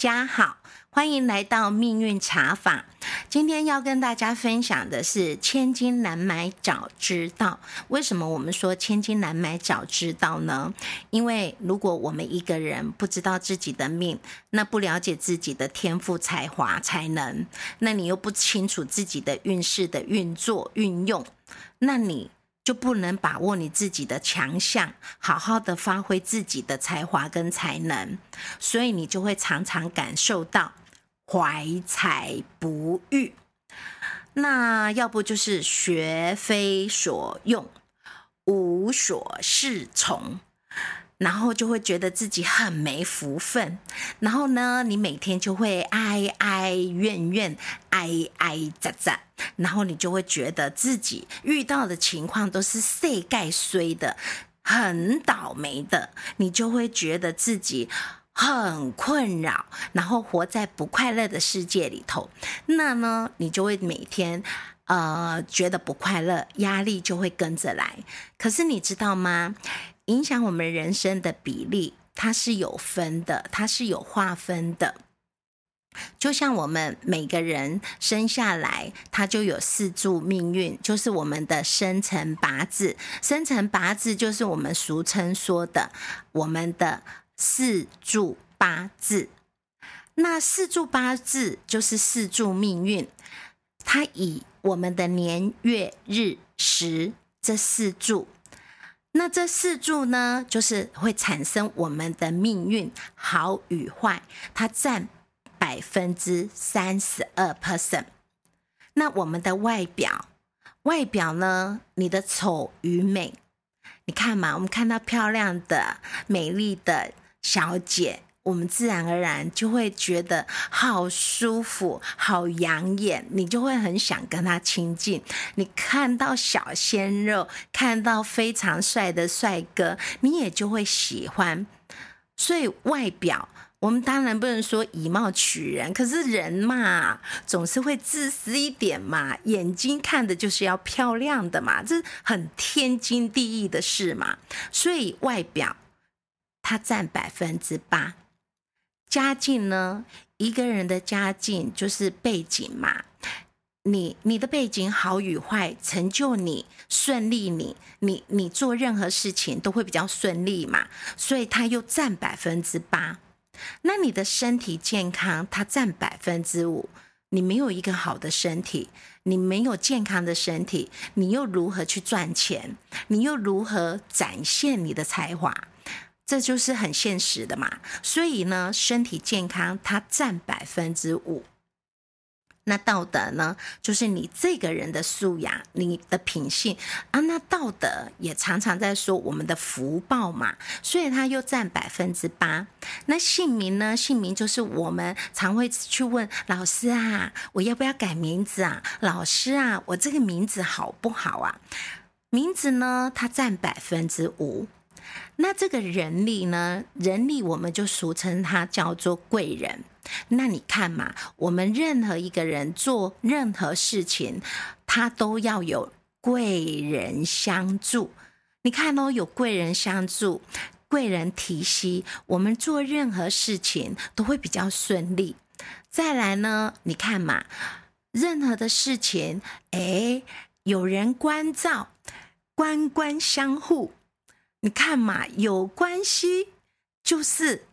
家好，欢迎来到命运茶坊。今天要跟大家分享的是“千金难买早知道”。为什么我们说“千金难买早知道”呢？因为如果我们一个人不知道自己的命，那不了解自己的天赋、才华、才能，那你又不清楚自己的运势的运作、运用，那你。就不能把握你自己的强项，好好的发挥自己的才华跟才能，所以你就会常常感受到怀才不遇。那要不就是学非所用，无所适从。然后就会觉得自己很没福分，然后呢，你每天就会哀哀怨怨、哀哀喳喳，然后你就会觉得自己遇到的情况都是世盖衰的，很倒霉的，你就会觉得自己很困扰，然后活在不快乐的世界里头。那呢，你就会每天呃觉得不快乐，压力就会跟着来。可是你知道吗？影响我们人生的比例，它是有分的，它是有划分的。就像我们每个人生下来，它就有四柱命运，就是我们的生辰八字。生辰八字就是我们俗称说的我们的四柱八字。那四柱八字就是四柱命运，它以我们的年月日时这四柱。那这四柱呢，就是会产生我们的命运好与坏，它占百分之三十二 percent。那我们的外表，外表呢，你的丑与美，你看嘛，我们看到漂亮的、美丽的小姐。我们自然而然就会觉得好舒服、好养眼，你就会很想跟他亲近。你看到小鲜肉，看到非常帅的帅哥，你也就会喜欢。所以外表，我们当然不能说以貌取人，可是人嘛，总是会自私一点嘛。眼睛看的就是要漂亮的嘛，这很天经地义的事嘛。所以外表它占百分之八。家境呢？一个人的家境就是背景嘛。你你的背景好与坏，成就你顺利，你你你做任何事情都会比较顺利嘛。所以它又占百分之八。那你的身体健康，它占百分之五。你没有一个好的身体，你没有健康的身体，你又如何去赚钱？你又如何展现你的才华？这就是很现实的嘛，所以呢，身体健康它占百分之五，那道德呢，就是你这个人的素养，你的品性啊，那道德也常常在说我们的福报嘛，所以它又占百分之八。那姓名呢？姓名就是我们常会去问老师啊，我要不要改名字啊？老师啊，我这个名字好不好啊？名字呢，它占百分之五。那这个人力呢？人力我们就俗称它叫做贵人。那你看嘛，我们任何一个人做任何事情，他都要有贵人相助。你看哦，有贵人相助，贵人提携，我们做任何事情都会比较顺利。再来呢，你看嘛，任何的事情，哎，有人关照，官官相护。你看嘛，有关系就是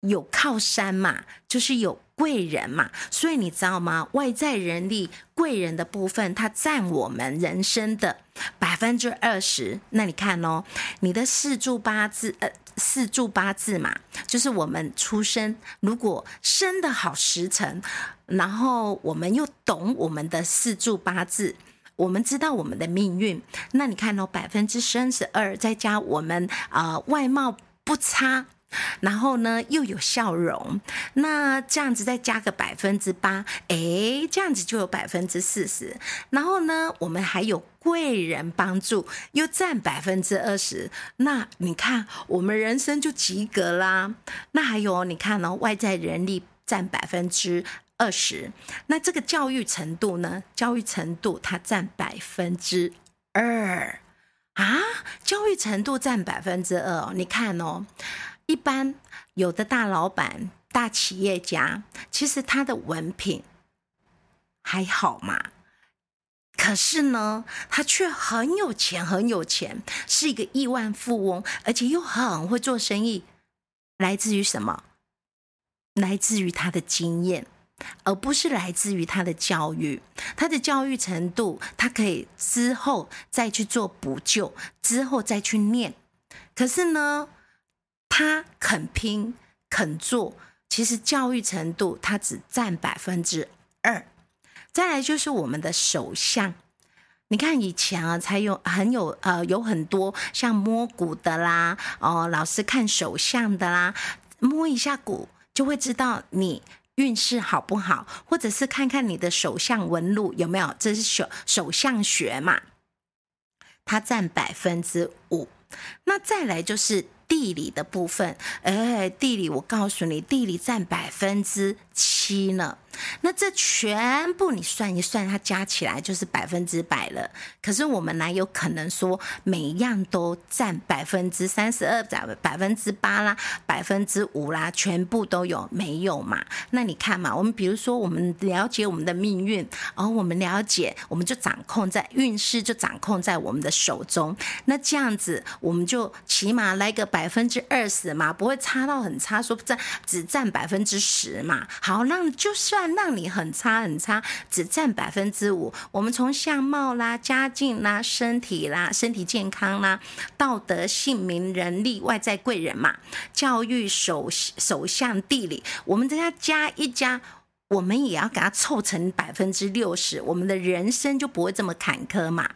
有靠山嘛，就是有贵人嘛，所以你知道吗？外在人力贵人的部分，它占我们人生的百分之二十。那你看哦，你的四柱八字，呃，四柱八字嘛，就是我们出生如果生的好时辰，然后我们又懂我们的四柱八字。我们知道我们的命运，那你看哦，百分之三十二，再加我们啊外貌不差，然后呢又有笑容，那这样子再加个百分之八，哎，这样子就有百分之四十。然后呢，我们还有贵人帮助，又占百分之二十。那你看，我们人生就及格啦。那还有你看哦，外在人力占百分之。二十，那这个教育程度呢？教育程度它占百分之二啊，教育程度占百分之二。你看哦，一般有的大老板大企业家，其实他的文凭还好嘛。可是呢，他却很有钱，很有钱，是一个亿万富翁，而且又很会做生意。来自于什么？来自于他的经验，而不是来自于他的教育。他的教育程度，他可以之后再去做补救，之后再去念。可是呢，他肯拼肯做，其实教育程度他只占百分之二。再来就是我们的手相，你看以前啊，才有很有呃有很多像摸骨的啦，哦，老师看手相的啦，摸一下骨就会知道你运势好不好，或者是看看你的手相纹路有没有，这是手手相学嘛，它占百分之五。那再来就是地理的部分，哎，地理我告诉你，地理占百分之七呢。那这全部你算一算，它加起来就是百分之百了。可是我们哪有可能说每一样都占百分之三十二、百百分之八啦、百分之五啦，全部都有没有嘛？那你看嘛，我们比如说我们了解我们的命运，而我们了解，我们就掌控在运势就掌控在我们的手中。那这样子，我们就起码来个百百分之二十嘛，不会差到很差，说占只占百分之十嘛。好，让就算。让你很差很差，只占百分之五。我们从相貌啦、家境啦、身体啦、身体健康啦、道德、姓名、人力、外在贵人嘛、教育、手手相、地理，我们这样加一加，我们也要给它凑成百分之六十，我们的人生就不会这么坎坷嘛。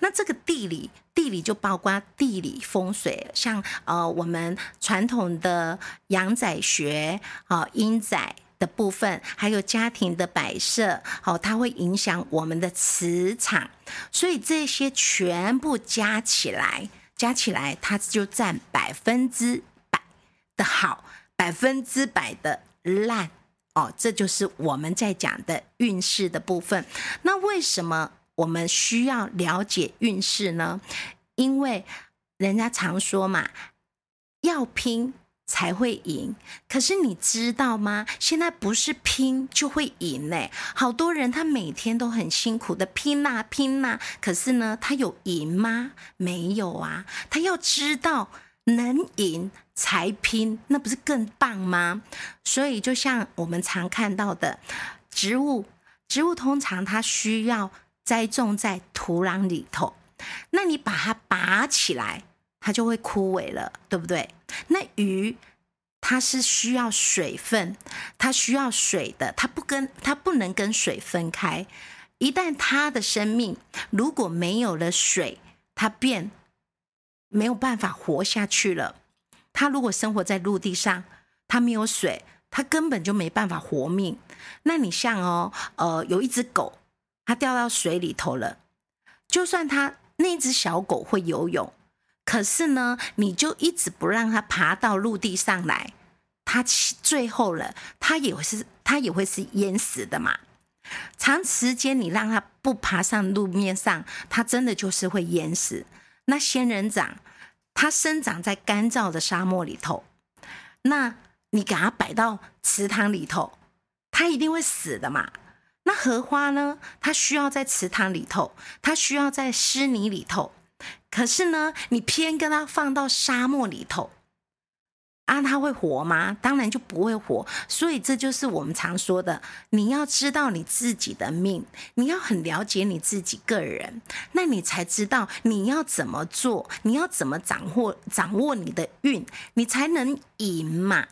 那这个地理，地理就包括地理风水，像呃我们传统的阳宅学啊、阴宅。的部分，还有家庭的摆设，好，它会影响我们的磁场，所以这些全部加起来，加起来它就占百分之百的好，百分之百的烂哦，这就是我们在讲的运势的部分。那为什么我们需要了解运势呢？因为人家常说嘛，要拼。才会赢，可是你知道吗？现在不是拼就会赢嘞，好多人他每天都很辛苦的拼呐拼呐，可是呢，他有赢吗？没有啊。他要知道能赢才拼，那不是更棒吗？所以就像我们常看到的植物，植物通常它需要栽种在土壤里头，那你把它拔起来。它就会枯萎了，对不对？那鱼它是需要水分，它需要水的，它不跟它不能跟水分开。一旦它的生命如果没有了水，它便没有办法活下去了。它如果生活在陆地上，它没有水，它根本就没办法活命。那你像哦，呃，有一只狗，它掉到水里头了，就算它那只小狗会游泳。可是呢，你就一直不让它爬到陆地上来，它最后了，它也是它也会是淹死的嘛。长时间你让它不爬上路面上，它真的就是会淹死。那仙人掌，它生长在干燥的沙漠里头，那你给它摆到池塘里头，它一定会死的嘛。那荷花呢，它需要在池塘里头，它需要在湿泥里头。可是呢，你偏跟它放到沙漠里头，啊，它会活吗？当然就不会活。所以这就是我们常说的，你要知道你自己的命，你要很了解你自己个人，那你才知道你要怎么做，你要怎么掌握掌握你的运，你才能赢嘛。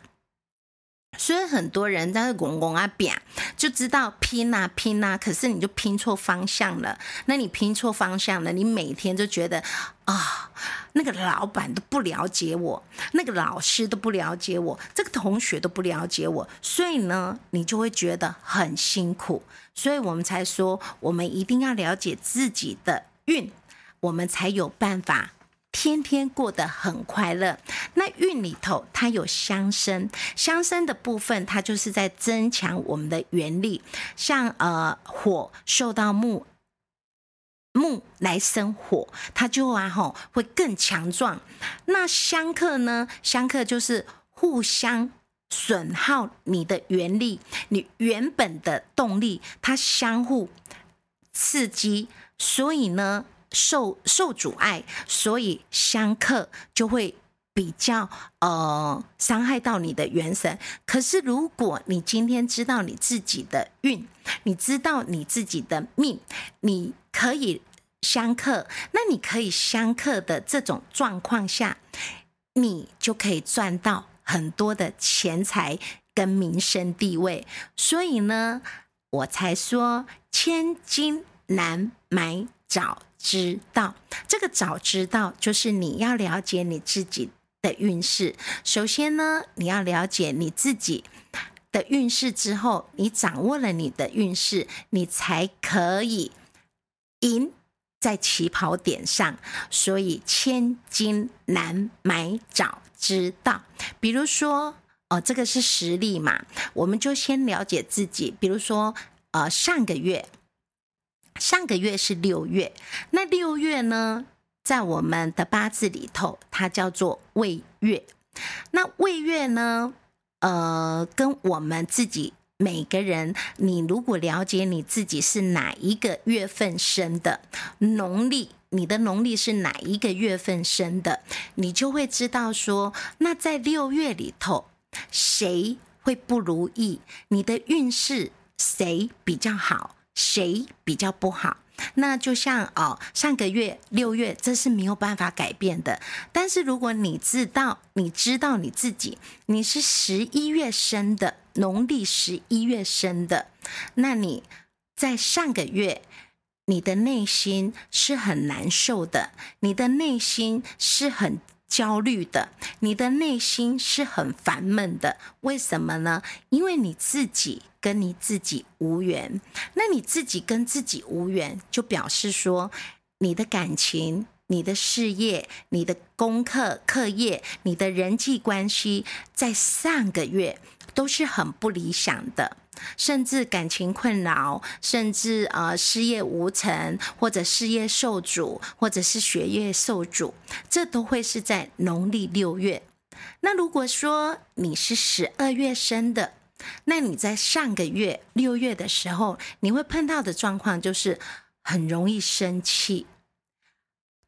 所以很多人在那拱拱啊扁，就知道拼啊拼啊，可是你就拼错方向了。那你拼错方向了，你每天就觉得啊，那个老板都不了解我，那个老师都不了解我，这个同学都不了解我，所以呢，你就会觉得很辛苦。所以我们才说，我们一定要了解自己的运，我们才有办法。天天过得很快乐。那运里头它有相生，相生的部分它就是在增强我们的原力。像呃火受到木木来生火，它就啊吼会更强壮。那相克呢？相克就是互相损耗你的原力，你原本的动力，它相互刺激，所以呢，受受阻碍，所以相克就会比较呃伤害到你的元神。可是如果你今天知道你自己的运，你知道你自己的命，你可以相克，那你可以相克的这种状况下，你就可以赚到。很多的钱财跟民生地位，所以呢，我才说千金难买早知道。这个早知道，就是你要了解你自己的运势。首先呢，你要了解你自己的运势之后，你掌握了你的运势，你才可以赢在起跑点上。所以千金难买早。知道，比如说，哦，这个是实例嘛，我们就先了解自己。比如说，呃，上个月，上个月是六月，那六月呢，在我们的八字里头，它叫做未月。那未月呢，呃，跟我们自己每个人，你如果了解你自己是哪一个月份生的，农历。你的农历是哪一个月份生的，你就会知道说，那在六月里头，谁会不如意？你的运势谁比较好，谁比较不好？那就像哦，上个月六月，这是没有办法改变的。但是如果你知道，你知道你自己，你是十一月生的，农历十一月生的，那你在上个月。你的内心是很难受的，你的内心是很焦虑的，你的内心是很烦闷的。为什么呢？因为你自己跟你自己无缘。那你自己跟自己无缘，就表示说，你的感情、你的事业、你的功课、课业、你的人际关系，在上个月都是很不理想的。甚至感情困扰，甚至呃事业无成，或者事业受阻，或者是学业受阻，这都会是在农历六月。那如果说你是十二月生的，那你在上个月六月的时候，你会碰到的状况就是很容易生气，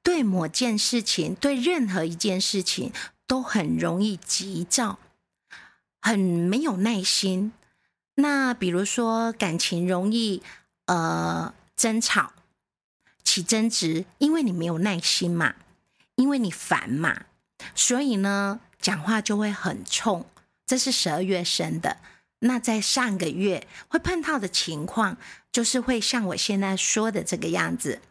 对某件事情，对任何一件事情都很容易急躁，很没有耐心。那比如说感情容易呃争吵起争执，因为你没有耐心嘛，因为你烦嘛，所以呢讲话就会很冲。这是十二月生的。那在上个月会碰到的情况，就是会像我现在说的这个样子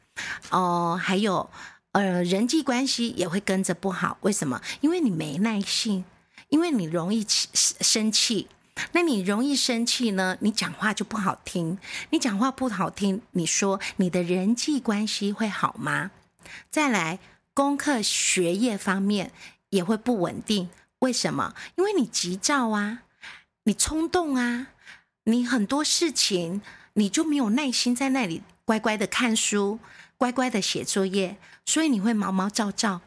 哦。还有呃人际关系也会跟着不好。为什么？因为你没耐心，因为你容易起生气。那你容易生气呢？你讲话就不好听。你讲话不好听，你说你的人际关系会好吗？再来，功课学业方面也会不稳定。为什么？因为你急躁啊，你冲动啊，你很多事情你就没有耐心在那里乖乖的看书，乖乖的写作业，所以你会毛毛躁躁。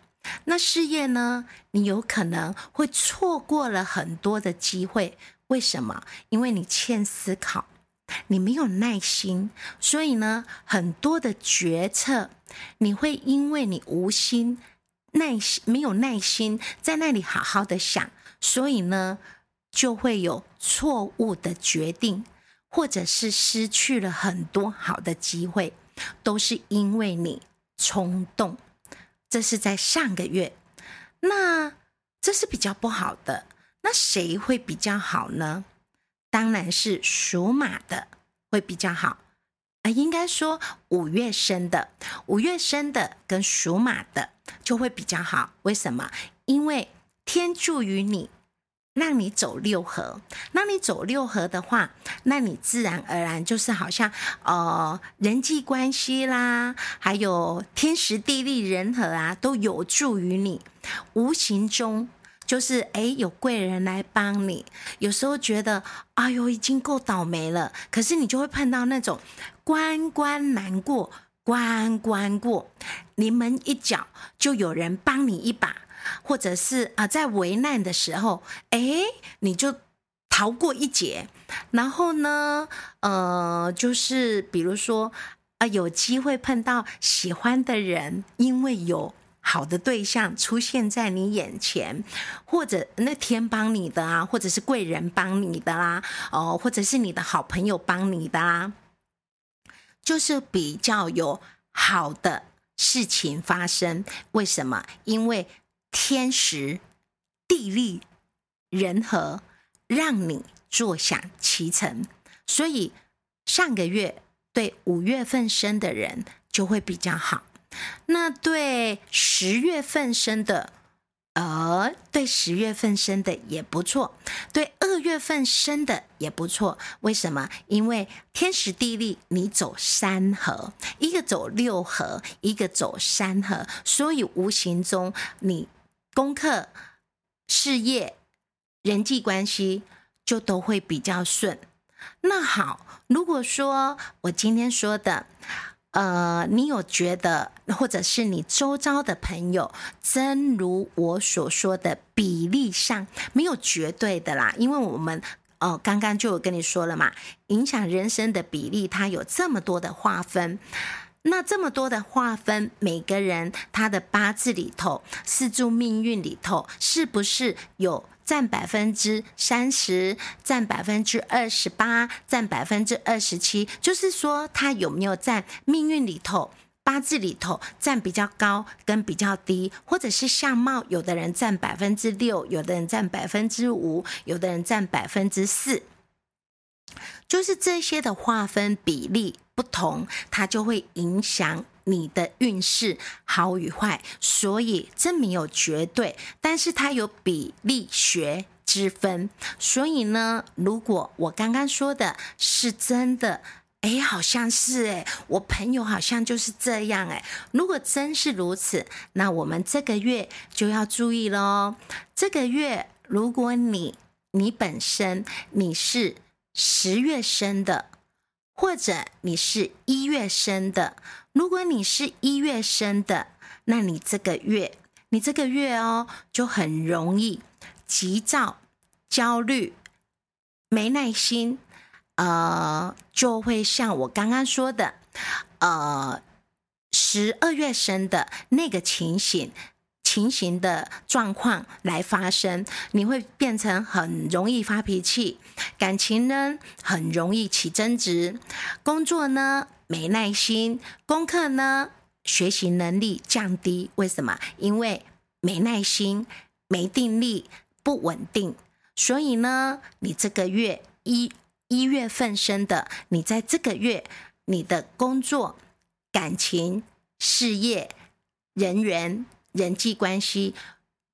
那事业呢？你有可能会错过了很多的机会。为什么？因为你欠思考，你没有耐心，所以呢，很多的决策你会因为你无心、耐心没有耐心在那里好好的想，所以呢，就会有错误的决定，或者是失去了很多好的机会，都是因为你冲动。这是在上个月，那这是比较不好的。那谁会比较好呢？当然是属马的会比较好啊，应该说五月生的，五月生的跟属马的就会比较好。为什么？因为天助于你，让你走六合。那你走六合的话，那你自然而然就是好像呃人际关系啦，还有天时地利人和啊，都有助于你，无形中。就是哎，有贵人来帮你。有时候觉得，哎呦，已经够倒霉了。可是你就会碰到那种关关难过关关过，临门一脚就有人帮你一把，或者是啊，在危难的时候，哎，你就逃过一劫。然后呢，呃，就是比如说，啊，有机会碰到喜欢的人，因为有好的对象出现在你眼前，或者那天帮你的啊，或者是贵人帮你的啦，哦，或者是你的好朋友帮你的啦，就是比较有好的事情发生。为什么？因为天时、地利、人和，让你。坐享其成，所以上个月对五月份生的人就会比较好。那对十月份生的，呃，对十月份生的也不错，对二月份生的也不错。为什么？因为天时地利，你走三合，一个走六合，一个走三合，所以无形中你功课、事业、人际关系。就都会比较顺。那好，如果说我今天说的，呃，你有觉得，或者是你周遭的朋友，真如我所说的比例上没有绝对的啦，因为我们哦刚刚就有跟你说了嘛，影响人生的比例它有这么多的划分，那这么多的划分，每个人他的八字里头、四柱命运里头，是不是有？占百分之三十，占百分之二十八，占百分之二十七，就是说他有没有在命运里头、八字里头占比较高跟比较低，或者是相貌，有的人占百分之六，有的人占百分之五，有的人占百分之四，就是这些的划分比例不同，它就会影响。你的运势好与坏，所以这没有绝对，但是它有比例学之分。所以呢，如果我刚刚说的是真的，哎，好像是哎，我朋友好像就是这样哎。如果真是如此，那我们这个月就要注意喽。这个月，如果你你本身你是十月生的。或者你是一月生的，如果你是一月生的，那你这个月，你这个月哦，就很容易急躁、焦虑、没耐心，呃，就会像我刚刚说的，呃，十二月生的那个情形。情形的状况来发生，你会变成很容易发脾气，感情呢很容易起争执，工作呢没耐心，功课呢学习能力降低。为什么？因为没耐心、没定力、不稳定。所以呢，你这个月一一月份生的，你在这个月，你的工作、感情、事业、人缘。人际关系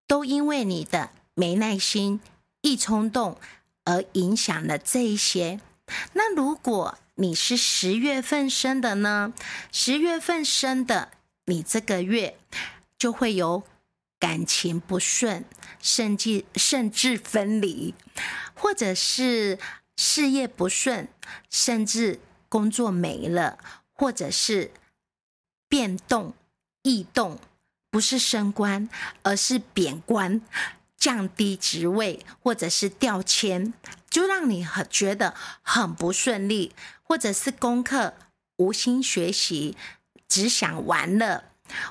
都因为你的没耐心、易冲动而影响了这一些。那如果你是十月份生的呢？十月份生的，你这个月就会有感情不顺，甚至甚至分离，或者是事业不顺，甚至工作没了，或者是变动、异动。不是升官，而是贬官、降低职位，或者是调迁，就让你很觉得很不顺利，或者是功课无心学习，只想玩乐，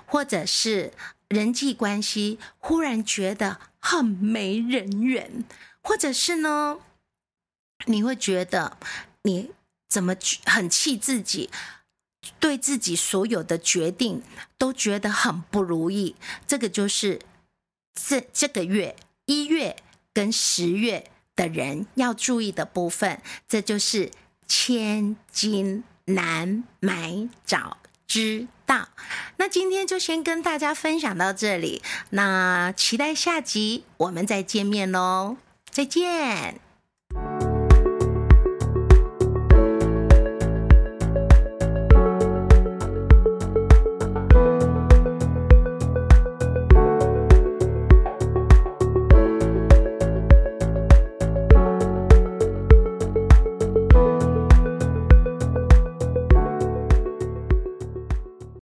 或者是人际关系忽然觉得很没人缘，或者是呢，你会觉得你怎么很气自己。对自己所有的决定都觉得很不如意，这个就是这这个月一月跟十月的人要注意的部分，这就是千金难买早知道。那今天就先跟大家分享到这里，那期待下集我们再见面喽，再见。